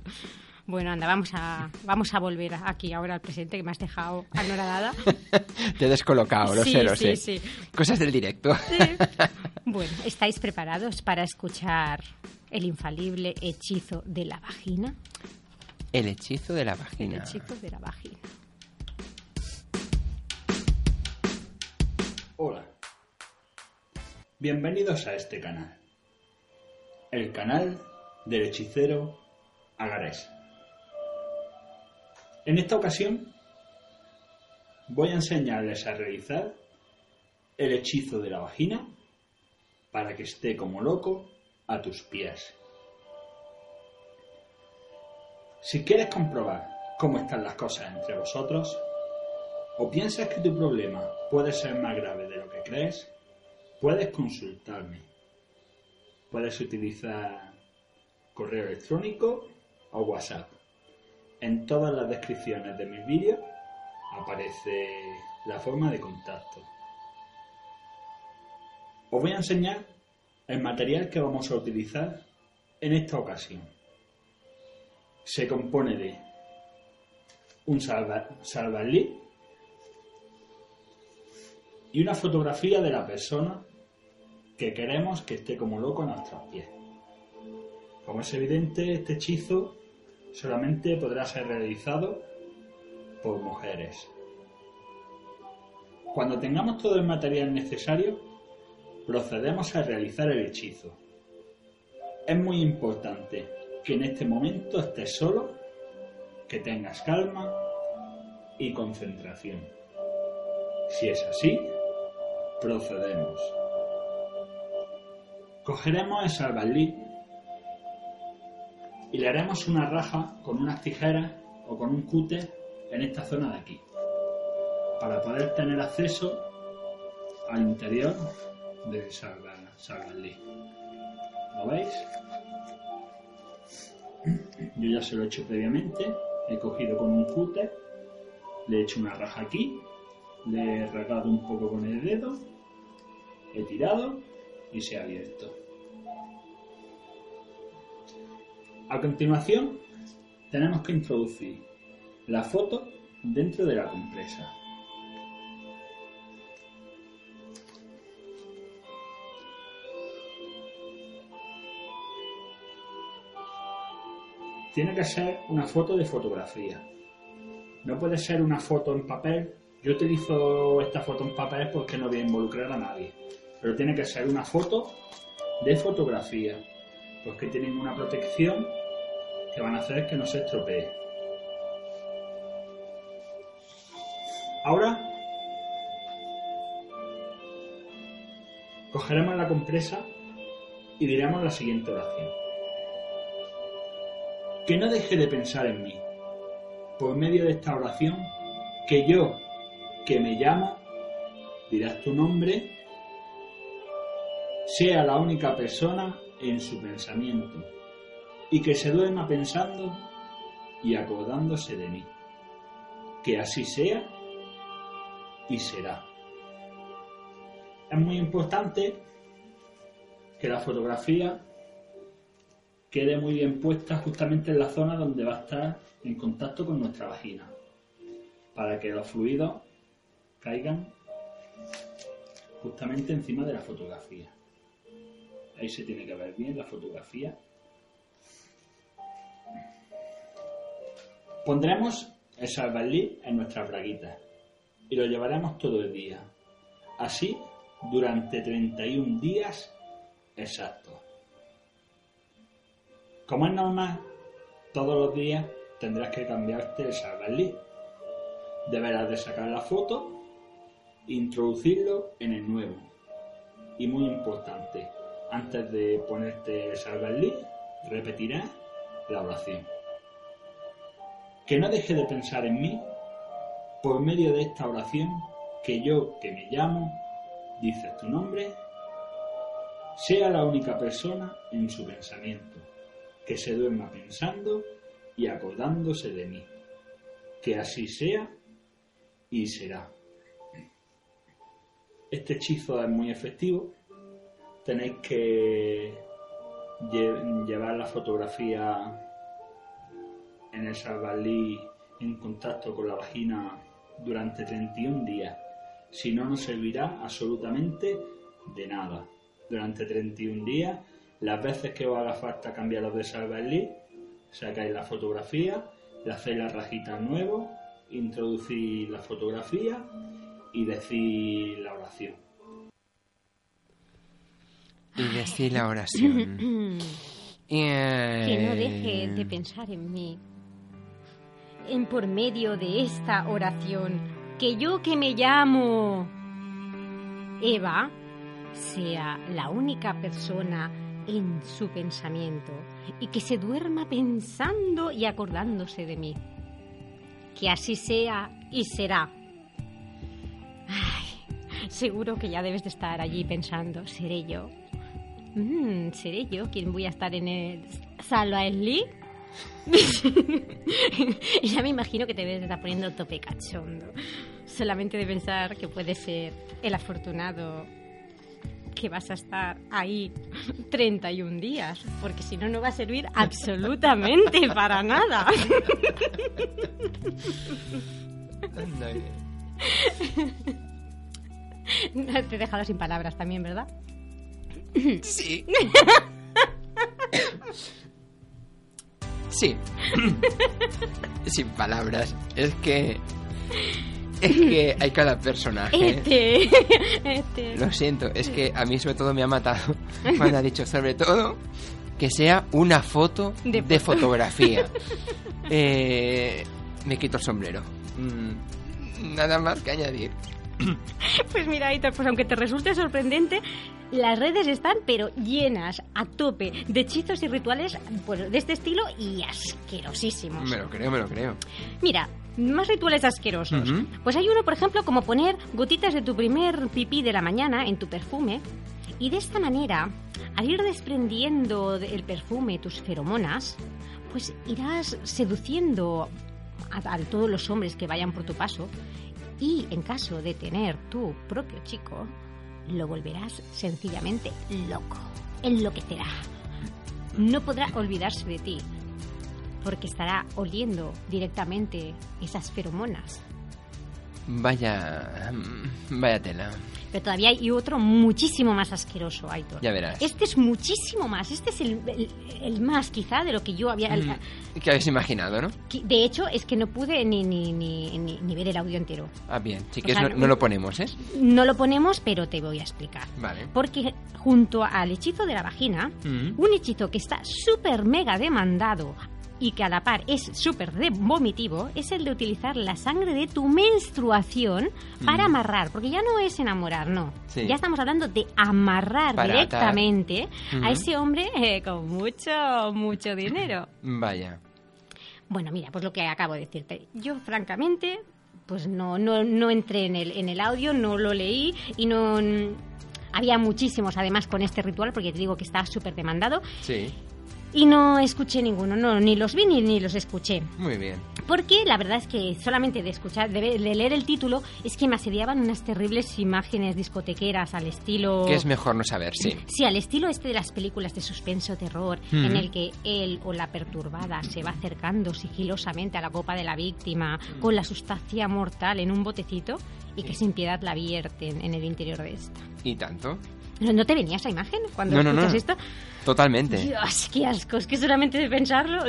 Bueno, anda, vamos a, vamos a volver aquí ahora al presente que me has dejado anonadada. Te he descolocado, lo Sí, sé, lo sí, sé. sí. Cosas del directo. Bueno, ¿estáis preparados para escuchar el infalible hechizo de la vagina? El hechizo de la El vagina. hechizo de la vagina. Hola. Bienvenidos a este canal. El canal del hechicero Agarés. En esta ocasión voy a enseñarles a realizar el hechizo de la vagina para que esté como loco a tus pies. Si quieres comprobar cómo están las cosas entre vosotros, o piensas que tu problema puede ser más grave de lo que crees, puedes consultarme. Puedes utilizar correo electrónico o WhatsApp. En todas las descripciones de mis vídeos aparece la forma de contacto. Os voy a enseñar el material que vamos a utilizar en esta ocasión. Se compone de un salva, salvalit y una fotografía de la persona que queremos que esté como loco a nuestros pies. Como es evidente, este hechizo solamente podrá ser realizado por mujeres. Cuando tengamos todo el material necesario, procedemos a realizar el hechizo. Es muy importante que en este momento estés solo, que tengas calma y concentración. Si es así, procedemos. Cogeremos el salvalit y le haremos una raja con unas tijeras o con un cúter en esta zona de aquí, para poder tener acceso al interior salva- salvalit. ¿Lo veis? Yo ya se lo he hecho previamente, he cogido con un cúter, le he hecho una raja aquí, le he regado un poco con el dedo, he tirado y se ha abierto. A continuación, tenemos que introducir la foto dentro de la compresa. Tiene que ser una foto de fotografía. No puede ser una foto en papel. Yo utilizo esta foto en papel porque no voy a involucrar a nadie. Pero tiene que ser una foto de fotografía. Porque tienen una protección que van a hacer que no se estropee. Ahora cogeremos la compresa y diremos la siguiente oración. Que no deje de pensar en mí. Por medio de esta oración, que yo, que me llama, dirás tu nombre, sea la única persona en su pensamiento y que se duerma pensando y acordándose de mí. Que así sea y será. Es muy importante que la fotografía quede muy bien puesta justamente en la zona donde va a estar en contacto con nuestra vagina, para que los fluidos caigan justamente encima de la fotografía. Ahí se tiene que ver bien la fotografía. Pondremos el salvalit en nuestras braguitas y lo llevaremos todo el día. Así durante 31 días exactos. Como es normal, todos los días tendrás que cambiarte el salvalit. Deberás de sacar la foto e introducirlo en el nuevo. Y muy importante, Antes de ponerte salvarlí, repetirás la oración. Que no deje de pensar en mí por medio de esta oración que yo que me llamo, dices tu nombre, sea la única persona en su pensamiento, que se duerma pensando y acordándose de mí. Que así sea y será. Este hechizo es muy efectivo. Tenéis que lle- llevar la fotografía en el salvalí en contacto con la vagina durante 31 días. Si no, no servirá absolutamente de nada. Durante 31 días, las veces que os haga falta cambiaros de salvalí, sacáis la fotografía, le hacéis la rajita nuevo, introducís la fotografía y decís la oración. Y decir la oración. Eh, Que no deje de pensar en mí. En por medio de esta oración, que yo que me llamo Eva sea la única persona en su pensamiento y que se duerma pensando y acordándose de mí. Que así sea y será. Ay, seguro que ya debes de estar allí pensando, ¿seré yo? Mm, ¿Seré yo quien voy a estar en el Salvaesli? y ya me imagino que te debes de estar poniendo tope cachondo. Solamente de pensar que puede ser el afortunado que vas a estar ahí 31 días, porque si no, no va a servir absolutamente para nada. Te he dejado sin palabras también, ¿verdad? Sí. Sí. Sin palabras. Es que. Es que hay cada personaje. Este, este. Lo siento, es que a mí sobre todo me ha matado cuando ha dicho sobre todo que sea una foto De de, foto. fotografía. Eh, me quito el sombrero. Mm, nada más que añadir. Pues mira, Aitor, pues aunque te resulte sorprendente, las redes están pero llenas a tope de hechizos y rituales pues, de este estilo y asquerosísimos. Me lo creo, me lo creo. Mira, más rituales asquerosos. Pues hay uno, por ejemplo, como poner gotitas de tu primer pipí de la mañana en tu perfume y de esta manera, al ir desprendiendo el perfume tus feromonas, pues irás seduciendo a, a todos los hombres que vayan por tu paso y en caso de tener tu propio chico, lo volverás sencillamente loco, enloquecerá. No podrá olvidarse de ti, porque estará oliendo directamente esas feromonas. Vaya. Vaya tela. Pero todavía hay otro muchísimo más asqueroso, Aitor. Ya verás. Este es muchísimo más. Este es el, el- el más, quizá, de lo que yo había. el- Mm, ¿Qué habéis imaginado, no? que- de hecho, es que no pude ni, ni, ni, ni- ver el audio entero. Ah, bien. Si O quieres, sea, no, no lo ponemos, ¿eh? No lo ponemos, pero te voy a explicar. Vale. Porque junto al hechizo de la vagina, Mm. un hechizo que está súper mega demandado y que a la par es súper de- vomitivo, es el de utilizar la sangre de tu menstruación para Mm. amarrar. Porque ya no es enamorar, no. Sí. Ya estamos hablando de amarrar Para directamente a ese hombre eh, con mucho, mucho dinero. Vaya. Bueno, mira, pues lo que acabo de decirte. Yo, francamente, pues no, no, no entré en el, en el audio, no lo leí y no... Había muchísimos, además, con este ritual, porque te digo que está súper demandado. Sí. Y no escuché ninguno, no, ni los vi ni, ni los escuché. Muy bien. Porque la verdad es que solamente de escuchar, de, leer el título, es que me asediaban unas terribles imágenes discotequeras al estilo... Que es mejor no saber, sí. Sí, al estilo este de las películas de suspenso terror, en el que él o la perturbada se va acercando sigilosamente a la copa de la víctima con la sustancia mortal en un botecito y que sin piedad la vierten en el interior de esta. ¿Y tanto? ¿No, no te venía esa imagen cuando No, escuchas no. esto? Totalmente. Dios, qué asco, es que solamente de pensarlo...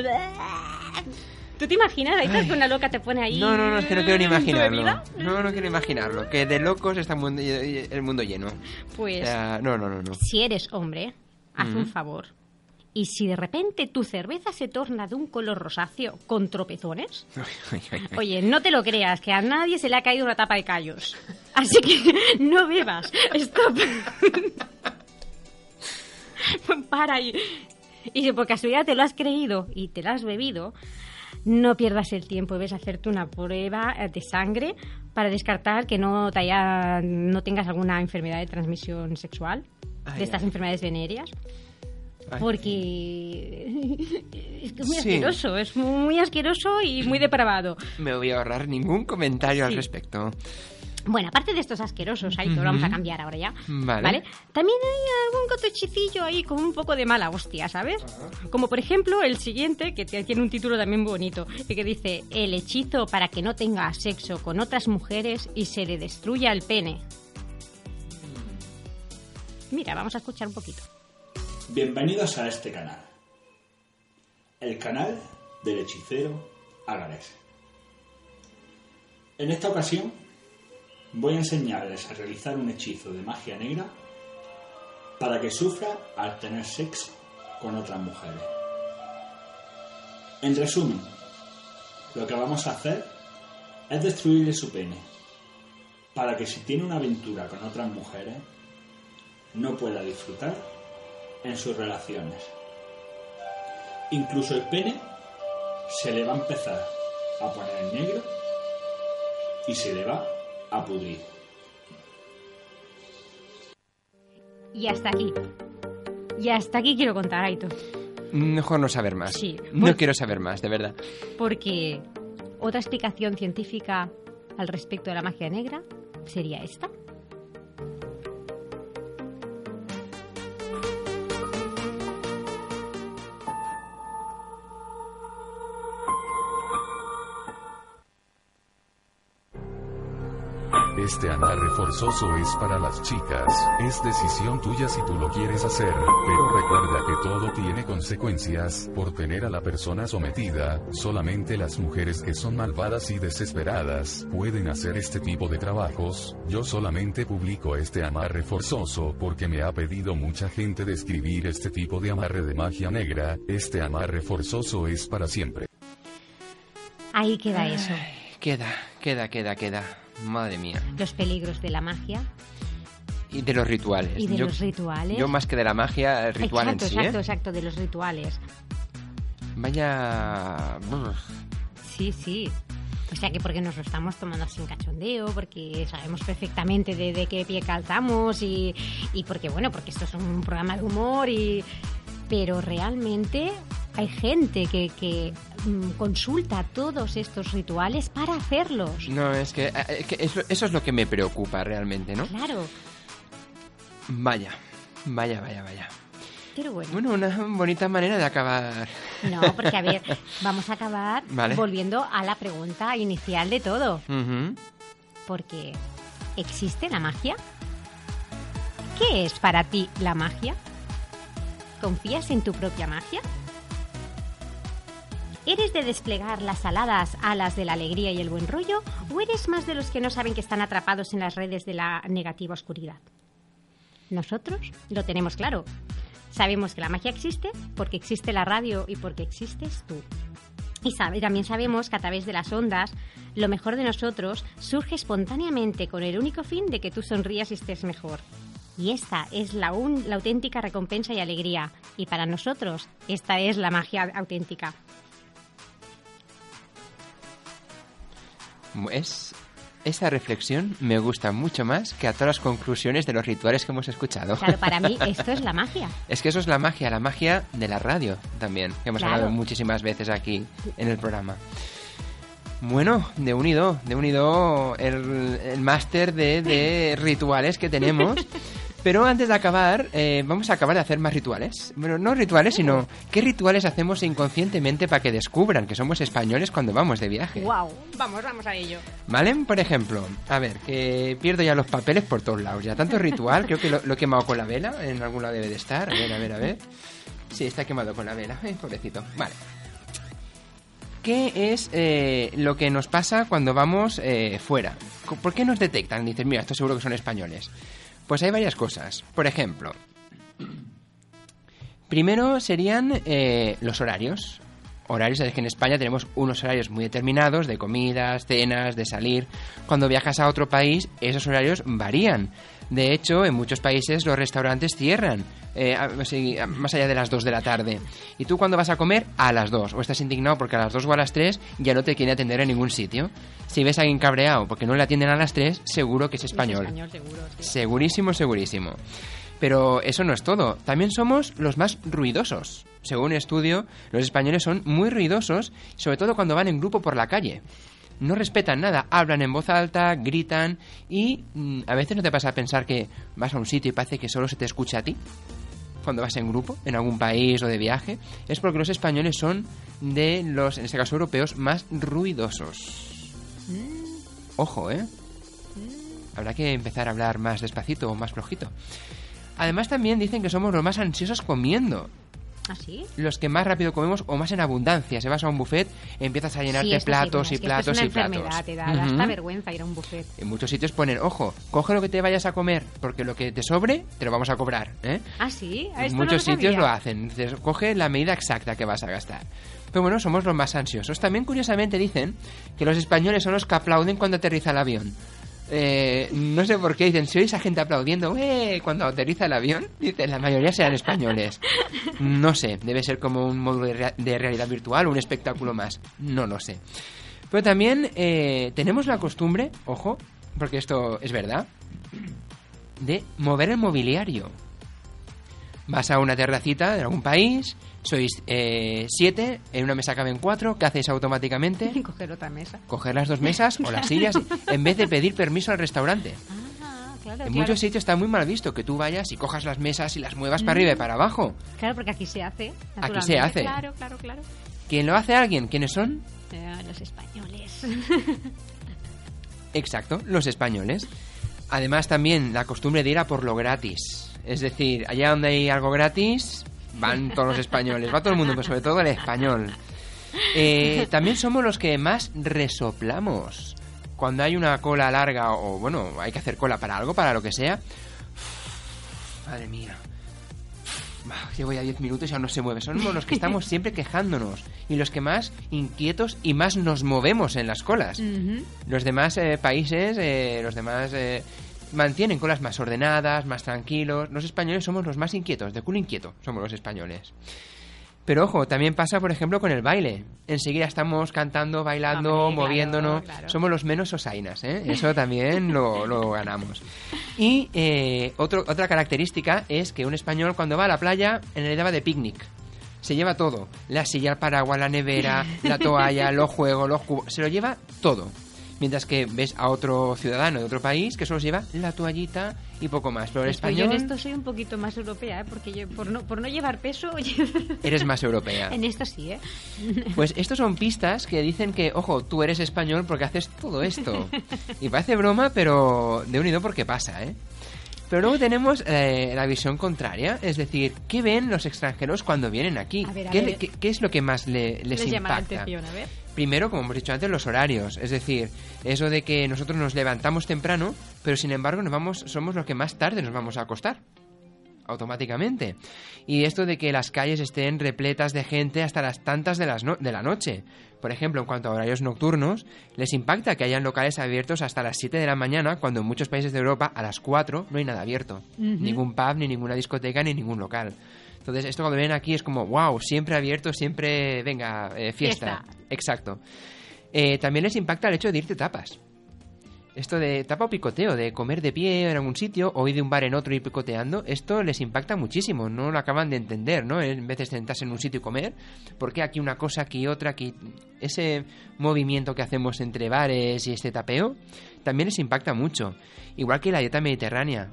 ¿Tú te imaginas? Ahí estás que una loca te pone ahí... No, no, no, es que no quiero ni imaginarlo. No, no quiero imaginarlo. Que de locos está el mundo, lleno. Pues... No, no, no, no. Si eres hombre, haz un Ujú. favor. Y si de repente tu cerveza se torna de un color rosáceo con tropezones, oye, no te lo creas, que a nadie se le ha caído una tapa de callos. Así que no bebas. Stop. para y, y si por casualidad te lo has creído y te lo has bebido, no pierdas el tiempo, debes hacerte una prueba de sangre para descartar que no, te haya, no tengas alguna enfermedad de transmisión sexual, Ay, de estas ay. enfermedades venéreas. Porque es que es muy Sí. asqueroso, es muy asqueroso y muy depravado. Me voy a ahorrar ningún comentario al respecto. Bueno, aparte de estos asquerosos, ahí lo vamos a cambiar ahora ya. Vale. También hay algún cotochicillo ahí con un poco de mala hostia, ¿sabes? Como por ejemplo el siguiente, que tiene un título también bonito, y que dice, el hechizo para que no tenga sexo con otras mujeres y se le destruya el pene. Mira, vamos a escuchar un poquito. Bienvenidos a este canal. El canal del hechicero Agarés. En esta ocasión voy a enseñarles a realizar un hechizo de magia negra para que sufra al tener sexo con otras mujeres. En resumen, lo que vamos a hacer es destruirle su pene para que si tiene una aventura con otras mujeres no pueda disfrutar en sus relaciones. Incluso el pene se le va a empezar a poner en negro y se le va a pudrir. Y hasta aquí. Y hasta aquí quiero contar, Aito. Mejor no saber más. Sí. No quiero saber más, de verdad. Porque otra explicación científica al respecto de la magia negra sería esta. Este amarre forzoso es para las chicas, es decisión tuya si tú lo quieres hacer, pero recuerda que todo tiene consecuencias, por tener a la persona sometida, solamente las mujeres que son malvadas y desesperadas, pueden hacer este tipo de trabajos, yo solamente publico este amarre forzoso porque me ha pedido mucha gente describir este tipo de amarre de magia negra, este amarre forzoso es para siempre. Ahí queda eso. Queda, queda, queda, queda. Madre mía. Los peligros de la magia Y de los rituales. y de yo, los rituales. Yo más que de la magia, el ritual exacto, en sí, exacto, ¿eh? exacto, de los rituales. Vaya... Sí, sí. O sea que porque nos lo estamos tomando sin cachondeo, porque sabemos perfectamente de, de qué pie calzamos y, y porque, bueno, porque esto es un programa de humor y... Pero realmente hay gente que, que mm, consulta todos estos rituales para hacerlos. No, es que, eh, que eso, eso es lo que me preocupa realmente, ¿no? Claro, Vaya, vaya, vaya, vaya. pero bueno. Bueno, una bonita manera de acabar. No, porque a ver, vamos a acabar Vale. volviendo a la pregunta inicial de todo. Porque, ¿existe la magia? ¿Qué es para ti la magia? ¿Confías en tu propia magia? ¿Eres de desplegar las aladas alas de la alegría y el buen rollo? ¿O eres más de los que no saben que están atrapados en las redes de la negativa oscuridad? Nosotros lo tenemos claro. Sabemos que la magia existe porque existe la radio y porque existes tú. Y sabe- también sabemos que a través de las ondas, lo mejor de nosotros surge espontáneamente con el único fin de que tú sonrías y estés mejor. Y esta es la, auténtica recompensa y alegría. Y para nosotros, esta es la magia auténtica. Es, esa reflexión me gusta mucho más que a todas las conclusiones de los rituales que hemos escuchado. Claro, para mí esto es la magia. Es que eso es la magia, la magia de la radio también, que hemos Claro. hablado muchísimas veces aquí en el programa. Bueno, de unido, de unido el, el máster de, de rituales que tenemos. Pero antes de acabar, eh, vamos a acabar de hacer más rituales. Bueno, no rituales, sino qué rituales hacemos inconscientemente para que descubran que somos españoles cuando vamos de viaje. ¡Wow! Vamos, vamos a ello. ¿Vale? Por ejemplo, a ver, que pierdo ya los papeles por todos lados. Ya tanto ritual, creo que lo, lo he quemado con la vela. En algún lado debe de estar. A ver, a ver, a ver. Sí, está quemado con la vela. Ay, pobrecito. Vale. ¿Qué es eh, lo que nos pasa cuando vamos eh, fuera? ¿Por qué nos detectan? Dicen, mira, esto seguro que son españoles. Pues hay varias cosas. Por ejemplo, primero serían eh, los horarios. Horarios, es que en España tenemos unos horarios muy determinados de comidas, cenas, de salir. Cuando viajas a otro país, esos horarios varían. De hecho, en muchos países los restaurantes cierran. eh, más allá de las 2 de la tarde. Y tú cuando vas a comer, a las 2. O estás indignado porque a las 2 o a las 3 ya no te quiere atender en ningún sitio. Si ves a alguien cabreado porque no le atienden a las 3, seguro que es español. español, seguro, sí. Segurísimo, segurísimo. Pero eso no es todo. También somos los más ruidosos. Según un estudio, los españoles son muy ruidosos, sobre todo cuando van en grupo por la calle. No respetan nada, hablan en voz alta, gritan y mm, a veces no te pasa a pensar que vas a un sitio y parece que solo se te escucha a ti cuando vas en grupo, en algún país o de viaje, es porque los españoles son de los, en este caso europeos, más ruidosos. Ojo, ¿eh? Habrá que empezar a hablar más despacito o más flojito. Además también dicen que somos los más ansiosos comiendo. ¿Ah, sí? Los que más rápido comemos o más en abundancia. Se vas a un buffet, empiezas a llenarte Sí, sí, platos bueno, y es que platos esto y es una platos. enfermedad, te da, da hasta Ujú. vergüenza ir a un buffet. En muchos sitios ponen, ojo, coge lo que te vayas a comer, porque lo que te sobre te lo vamos a cobrar. ¿eh? ¿Ah, sí? Ah, En esto no muchos lo sitios sabía. lo hacen. Dices, coge la medida exacta que vas a gastar. Pero bueno, somos los más ansiosos. También, curiosamente, dicen que los españoles son los que aplauden cuando aterriza el avión. Eh, no sé por qué dicen, si oís a gente aplaudiendo "Eh", cuando aterriza el avión, dicen, la mayoría serán españoles. No sé, debe ser como un módulo de, rea- de realidad virtual un espectáculo más. No lo sé. Pero también eh, tenemos la costumbre, ojo, porque esto es verdad, de mover el mobiliario. Vas a una terracita de algún país, sois eh, siete, en una mesa caben cuatro, ¿qué hacéis automáticamente? Coger otra mesa. Coger las dos mesas o las sillas en vez de pedir permiso al restaurante. Ah, claro, En claro. muchos sitios está muy mal visto que tú vayas y cojas las mesas y las muevas para Mm. arriba y para abajo. Claro, porque aquí se hace. Aquí se hace. Claro, claro, claro. ¿Quién lo hace alguien? ¿Quiénes son? Eh, los españoles. Exacto, los españoles. Además también la costumbre de ir a por lo gratis. Es decir, allá donde hay algo gratis, van todos los españoles, va todo el mundo, pero sobre todo el español. Eh, también somos los que más resoplamos. Cuando hay una cola larga o bueno, hay que hacer cola para algo, para lo que sea. Madre mía. Llevo ya 10 minutos y aún no se mueve. Somos los que estamos siempre quejándonos y los que más inquietos y más nos movemos en las colas. Los demás eh, países, eh, los demás eh, mantienen colas más ordenadas, más tranquilos. Los españoles somos los más inquietos, de culo inquieto somos los españoles. Pero ojo, también pasa, por ejemplo, con el baile. Enseguida estamos cantando, bailando, Hombre, claro, moviéndonos. claro. Somos los menos osainas, ¿eh? Eso también lo, lo ganamos. Y eh, otro, otra característica es que un español cuando va a la playa, en realidad va de picnic. Se lleva todo. La silla, el paraguas, la nevera, la toalla, los juegos, los cubos. Se lo lleva todo. Mientras que ves a otro ciudadano de otro país que solo lleva la toallita y poco más. Pero el Pues yo en español esto soy un poquito más europea, ¿eh? porque yo por no, por no llevar peso... eres más europea. en esto sí, ¿eh? Pues estos son pistas que dicen que, ojo, tú eres español porque haces todo esto. Y parece broma, pero de unido porque pasa, ¿eh? Pero luego tenemos eh, la visión contraria, es decir, ¿qué ven los extranjeros cuando vienen aquí? A ver, a ¿Qué, ver. qué- qué es lo que más le- les, Les llama la impacta? atención, a ver. Primero, como hemos dicho antes, los horarios, es decir, eso de que nosotros nos levantamos temprano, pero sin embargo nos vamos, somos los que más tarde nos vamos a acostar automáticamente. Y esto de que las calles estén repletas de gente hasta las tantas de, las no- de la noche. Por ejemplo, en cuanto a horarios nocturnos, les impacta que hayan locales abiertos hasta las 7 de la mañana, cuando en muchos países de Europa a las 4 no hay nada abierto. Ningún pub, ni ninguna discoteca, ni ningún local. Entonces, esto cuando vienen aquí es como, wow, siempre abierto, siempre, venga, eh, fiesta. Fiesta. Exacto. Eh, también les impacta el hecho de irte tapas. Esto de tapa o picoteo, de comer de pie en algún sitio o ir de un bar en otro y ir picoteando, esto les impacta muchísimo, no lo acaban de entender, ¿no? En vez de sentarse en un sitio y comer, ¿por qué aquí una cosa, aquí otra, aquí... Ese movimiento que hacemos entre bares y este tapeo también les impacta mucho. Igual que la dieta mediterránea,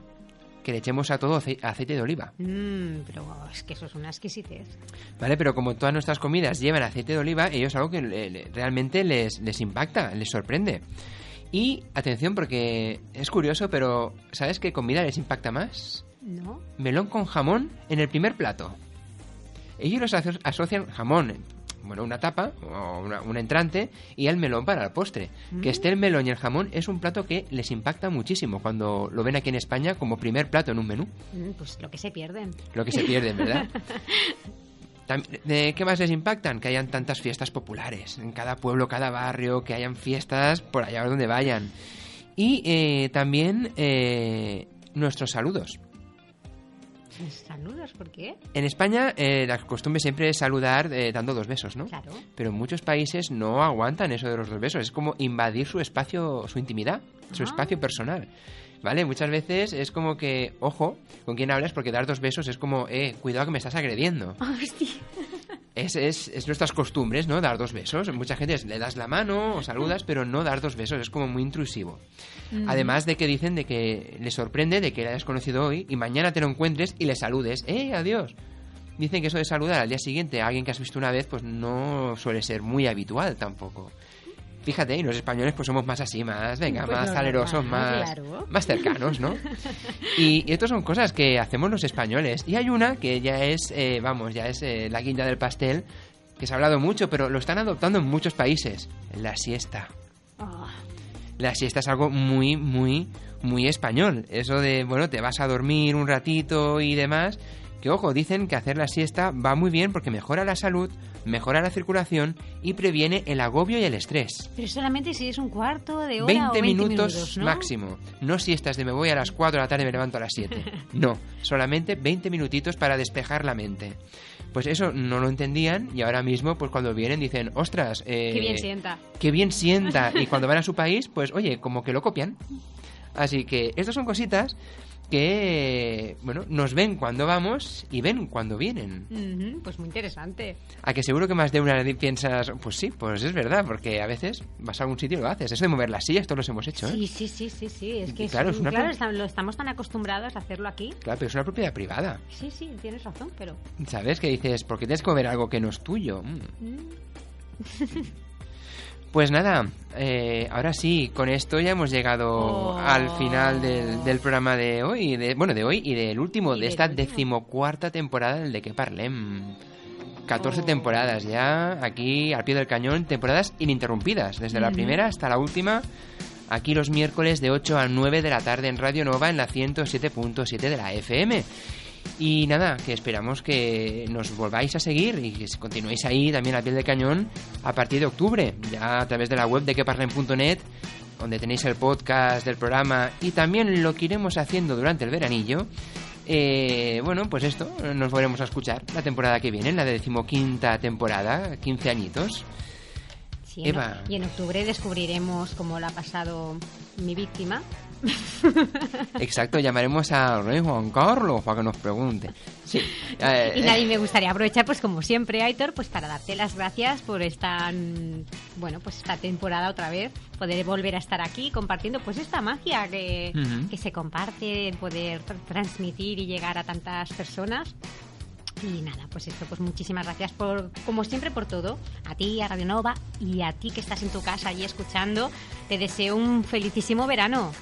que le echemos a todo ace- aceite de oliva. Mm, pero es que eso es una exquisitez. ¿Vale? Pero como todas nuestras comidas llevan aceite de oliva, ellos algo que realmente les, les impacta, les sorprende. Y atención porque es curioso, pero ¿sabes qué comida les impacta más? ¿No? Melón con jamón en el primer plato. Ellos los aso- asocian jamón, bueno, una tapa o una, un entrante y el melón para el postre. Que Mm. esté el melón y el jamón es un plato que les impacta muchísimo cuando lo ven aquí en España como primer plato en un menú. Mm, Pues lo que se pierden. Lo que se pierden, ¿verdad? ¿De qué más les impactan? Que hayan tantas fiestas populares en cada pueblo, cada barrio, que hayan fiestas por allá donde vayan. Y eh, también eh, nuestros saludos. Saludos, ¿por qué? En España eh, la costumbre siempre es saludar eh, dando dos besos, ¿no? Claro. Pero en muchos países no aguantan eso de los dos besos. Es como invadir su espacio, su intimidad, su Ah. espacio personal. ¿Vale? Muchas veces es como que, ojo, con quién hablas, porque dar dos besos es como, eh, cuidado que me estás agrediendo. Hostia. Es, es, es nuestras costumbres, ¿no? Dar dos besos. Mucha gente es, le das la mano o saludas, pero no dar dos besos. Es como muy intrusivo. Mm. Además de que dicen de que le sorprende de que le hayas conocido hoy y mañana te lo encuentres y le saludes. ¡Eh, adiós! Dicen que eso de saludar al día siguiente a alguien que has visto una vez, pues no suele ser muy habitual tampoco. Fíjate, y los españoles pues somos más así, más, venga, Pues más más, claro. más cercanos, ¿no? Y, y estas son cosas que hacemos los españoles. Y hay una que ya es, eh, vamos, ya es eh, la guinda del pastel, que se ha hablado mucho, pero lo están adoptando en muchos países. La siesta. Ah, La siesta es algo muy, muy, muy español. Eso de, bueno, te vas a dormir un ratito y demás. Que ojo, dicen que hacer la siesta va muy bien porque mejora la salud, mejora la circulación y previene el agobio y el estrés. Pero solamente si es un cuarto de hora 20, o 20 minutos, ¿no? máximo. No siestas de me voy a las 4 de la tarde y me levanto a las 7. No, solamente 20 minutitos para despejar la mente. Pues eso no lo entendían y ahora mismo, pues cuando vienen dicen, ostras, eh, Qué bien sienta. qué bien sienta. Y cuando van a su país, pues oye, como que lo copian. Así que estas son cositas que, bueno, nos ven cuando vamos y ven cuando vienen. Pues muy interesante. A que seguro que más de una piensas, pues sí, pues es verdad, porque a veces vas a algún sitio y lo haces. Eso de mover las sillas, todos los hemos hecho, ¿eh? Sí, sí, sí, sí, sí. Es que claro, es una claro, pro- lo estamos tan acostumbrados a hacerlo aquí. Claro, pero es una propiedad privada. Sí, sí, tienes razón, pero... ¿Sabes? Que dices, ¿por qué tienes que mover algo que no es tuyo? Mm. mm, Pues nada, eh, ahora sí, con esto ya hemos llegado Oh. al final del, del programa de hoy, de, bueno, de hoy y del último, Y de esta último. decimocuarta temporada del De Que Parlem. 14 Oh. temporadas ya, aquí al pie del cañón, temporadas ininterrumpidas, desde la primera hasta la última, aquí los miércoles de 8 a 9 de la tarde en Radio Nova en la 107.7 de la FM. Y nada, que esperamos que nos volváis a seguir y que continuéis ahí también a piel de cañón a partir de octubre, ya a través de la web de queparlen.net, donde tenéis el podcast del programa y también lo que iremos haciendo durante el veranillo. Eh, bueno, pues esto, nos volveremos a escuchar la temporada que viene, la de decimoquinta temporada, 15 añitos. sí, en- Eva. Y en octubre descubriremos cómo lo ha pasado mi víctima. Exacto, llamaremos al rey Juan Carlos para que nos pregunte. Sí. eh, Y nadie me gustaría aprovechar, pues como siempre, Aitor, pues para darte las gracias por esta, mm, bueno, pues esta temporada otra vez, poder volver a estar aquí compartiendo pues esta magia que, que se comparte, poder tr- transmitir y llegar a tantas personas. Y nada, pues esto, pues muchísimas gracias por, como siempre, por todo. A ti, a Radio Nova y a ti que estás en tu casa allí escuchando. Te deseo un felicísimo verano.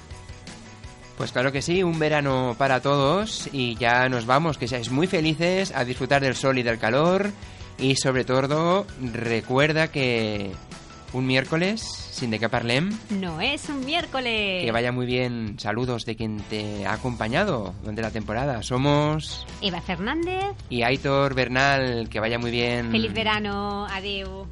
Pues claro que sí, un verano para todos y ya nos vamos, que seáis muy felices a disfrutar del sol y del calor y sobre todo recuerda que un miércoles sin de qué parlem, No es un miércoles. que vaya muy bien, saludos de quien te ha acompañado durante la temporada. Somos Eva Fernández. y Aitor Bernal, que vaya muy bien. Feliz verano. Adiós.